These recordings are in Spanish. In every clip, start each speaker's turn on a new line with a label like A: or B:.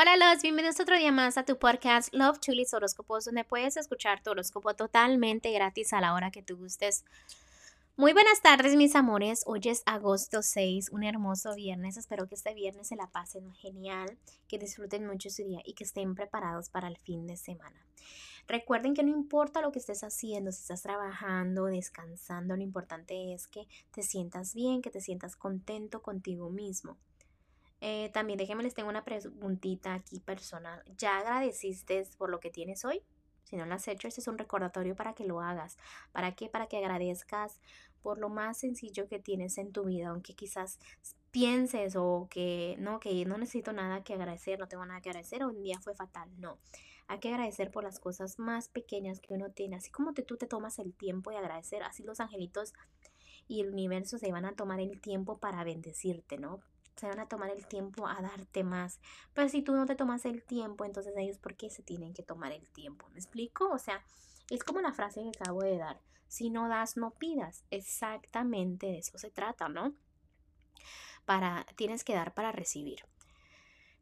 A: Hola los, bienvenidos otro día más a tu podcast Love Chulis Horóscopos, donde puedes escuchar tu horóscopo totalmente gratis a la hora que tú gustes. Muy buenas tardes mis amores, hoy es agosto 6, un hermoso viernes, espero que este viernes se la pasen genial, que disfruten mucho su día y que estén preparados para el fin de semana. Recuerden que no importa lo que estés haciendo, si estás trabajando, descansando, lo importante es que te sientas bien, que te sientas contento contigo mismo. Eh, también déjenme les tengo una preguntita aquí personal. ¿Ya agradeciste por lo que tienes hoy? Si no lo has hecho, este es un recordatorio para que lo hagas. ¿Para qué? Para que agradezcas por lo más sencillo que tienes en tu vida, aunque quizás pienses o que no, que no necesito nada que agradecer, no tengo nada que agradecer, o un día fue fatal. No, hay que agradecer por las cosas más pequeñas que uno tiene. Así como tú te tomas el tiempo de agradecer, así los angelitos y el universo se van a tomar el tiempo para bendecirte, ¿no? Se van a tomar el tiempo a darte más. Pero si tú no te tomas el tiempo, entonces ellos, ¿por qué se tienen que tomar el tiempo? ¿Me explico? O sea, es como la frase que acabo de dar. Si no das, no pidas. Exactamente de eso se trata, ¿no? Para, tienes que dar para recibir.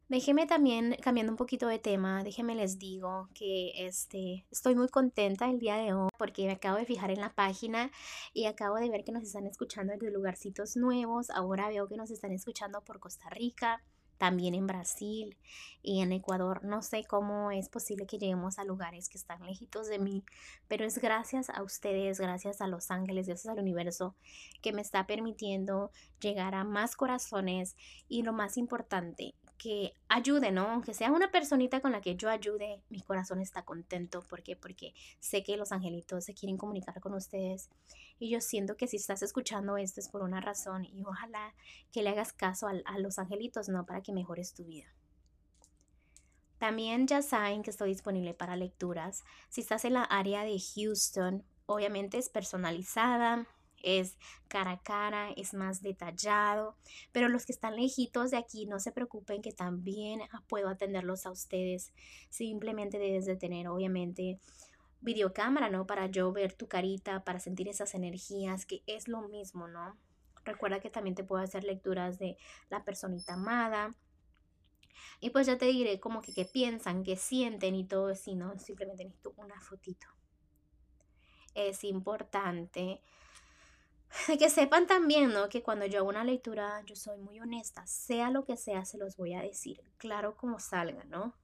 A: Déjeme también, cambiando un poquito de tema, déjeme les digo que este, estoy muy contenta el día de hoy porque me acabo de fijar en la página y acabo de ver que nos están escuchando desde lugarcitos nuevos. Ahora veo que nos están escuchando por Costa Rica, también en Brasil y en Ecuador. No sé cómo es posible que lleguemos a lugares que están lejitos de mí, pero es gracias a ustedes, gracias a los ángeles, gracias al universo que me está permitiendo llegar a más corazones y lo más importante, que ayude, ¿no? Aunque sea una personita con la que yo ayude, mi corazón está contento. ¿Por qué? Porque sé que los angelitos se quieren comunicar con ustedes. Y yo siento que si estás escuchando esto es por una razón y ojalá que le hagas caso a, a los angelitos, ¿no? Para que mejores tu vida. También ya saben que estoy disponible para lecturas. Si estás en la área de Houston, obviamente es personalizada es cara a cara, es más detallado, pero los que están lejitos de aquí no se preocupen que también puedo atenderlos a ustedes. Simplemente debes de tener obviamente videocámara, ¿no? Para yo ver tu carita, para sentir esas energías, que es lo mismo, ¿no? Recuerda que también te puedo hacer lecturas de la personita amada. Y pues ya te diré como que qué piensan, qué sienten y todo así, ¿no? Simplemente necesito una fotito. Es importante que sepan también, ¿no? Que cuando yo hago una lectura, yo soy muy honesta, sea lo que sea, se los voy a decir, claro como salga, ¿no?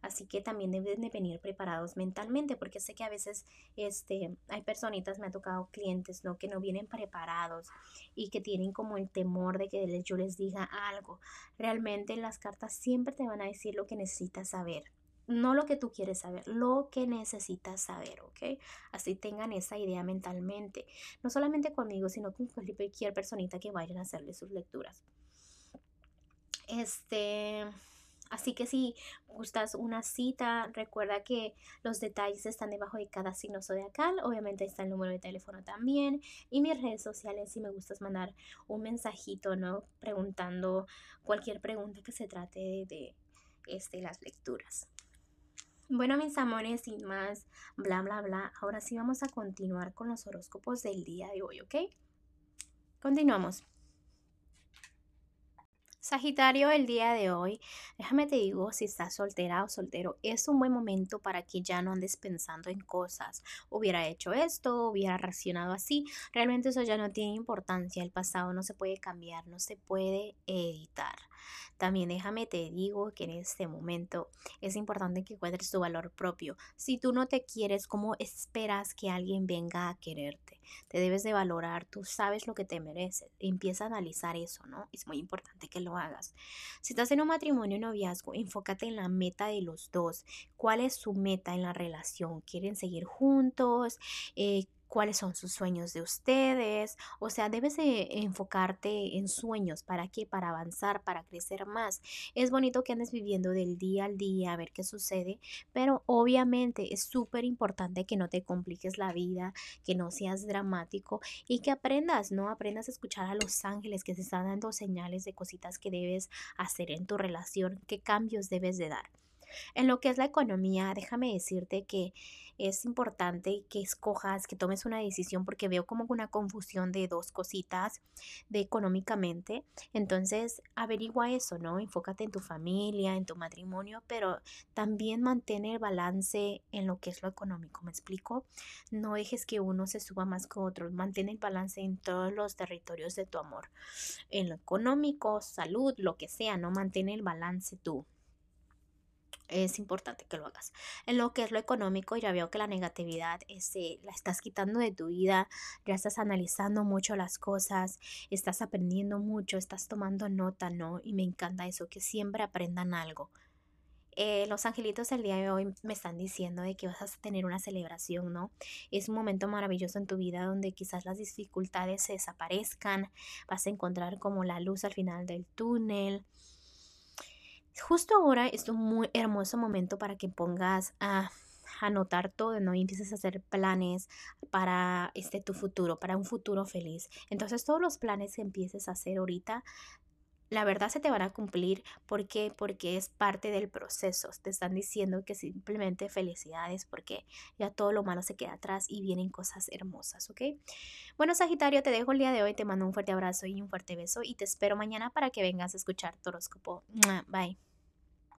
A: Así que también deben de venir preparados mentalmente, porque sé que a veces este, hay personitas, me ha tocado clientes, ¿no? Que no vienen preparados y que tienen como el temor de que yo les diga algo. Realmente las cartas siempre te van a decir lo que necesitas saber no lo que tú quieres saber, lo que necesitas saber, ¿ok? Así tengan esa idea mentalmente, no solamente conmigo, sino con cualquier personita que vayan a hacerle sus lecturas. Este, así que si gustas una cita, recuerda que los detalles están debajo de cada signo zodiacal, obviamente está el número de teléfono también y mis redes sociales si me gustas mandar un mensajito, ¿no? Preguntando cualquier pregunta que se trate de, este, las lecturas. Bueno, mis amores, sin más, bla, bla, bla, ahora sí vamos a continuar con los horóscopos del día de hoy, ¿ok? Continuamos. Sagitario, el día de hoy, déjame te digo, si estás soltera o soltero, es un buen momento para que ya no andes pensando en cosas. Hubiera hecho esto, hubiera reaccionado así. Realmente eso ya no tiene importancia. El pasado no se puede cambiar, no se puede editar. También déjame te digo que en este momento es importante que encuentres tu valor propio. Si tú no te quieres, ¿cómo esperas que alguien venga a quererte? Te debes de valorar, tú sabes lo que te mereces. Empieza a analizar eso, ¿no? Es muy importante que lo hagas. Si estás en un matrimonio y noviazgo, enfócate en la meta de los dos. ¿Cuál es su meta en la relación? ¿Quieren seguir juntos? Eh, cuáles son sus sueños de ustedes. O sea, debes de enfocarte en sueños. ¿Para qué? Para avanzar, para crecer más. Es bonito que andes viviendo del día al día, a ver qué sucede, pero obviamente es súper importante que no te compliques la vida, que no seas dramático y que aprendas, ¿no? Aprendas a escuchar a los ángeles que se están dando señales de cositas que debes hacer en tu relación, qué cambios debes de dar. En lo que es la economía, déjame decirte que es importante que escojas, que tomes una decisión porque veo como una confusión de dos cositas de económicamente. Entonces, averigua eso, ¿no? Enfócate en tu familia, en tu matrimonio, pero también mantén el balance en lo que es lo económico, ¿me explico? No dejes que uno se suba más que otro, mantén el balance en todos los territorios de tu amor. En lo económico, salud, lo que sea, ¿no? Mantén el balance tú es importante que lo hagas. En lo que es lo económico, ya veo que la negatividad este, la estás quitando de tu vida, ya estás analizando mucho las cosas, estás aprendiendo mucho, estás tomando nota, ¿no? Y me encanta eso, que siempre aprendan algo. Eh, los angelitos el día de hoy me están diciendo de que vas a tener una celebración, ¿no? Es un momento maravilloso en tu vida donde quizás las dificultades se desaparezcan, vas a encontrar como la luz al final del túnel justo ahora es un muy hermoso momento para que pongas a anotar todo, ¿no? Y empieces a hacer planes para este tu futuro, para un futuro feliz. Entonces, todos los planes que empieces a hacer ahorita, la verdad se te van a cumplir porque porque es parte del proceso. Te están diciendo que simplemente felicidades porque ya todo lo malo se queda atrás y vienen cosas hermosas, ¿ok? Bueno, Sagitario, te dejo el día de hoy, te mando un fuerte abrazo y un fuerte beso y te espero mañana para que vengas a escuchar tu horóscopo. Bye.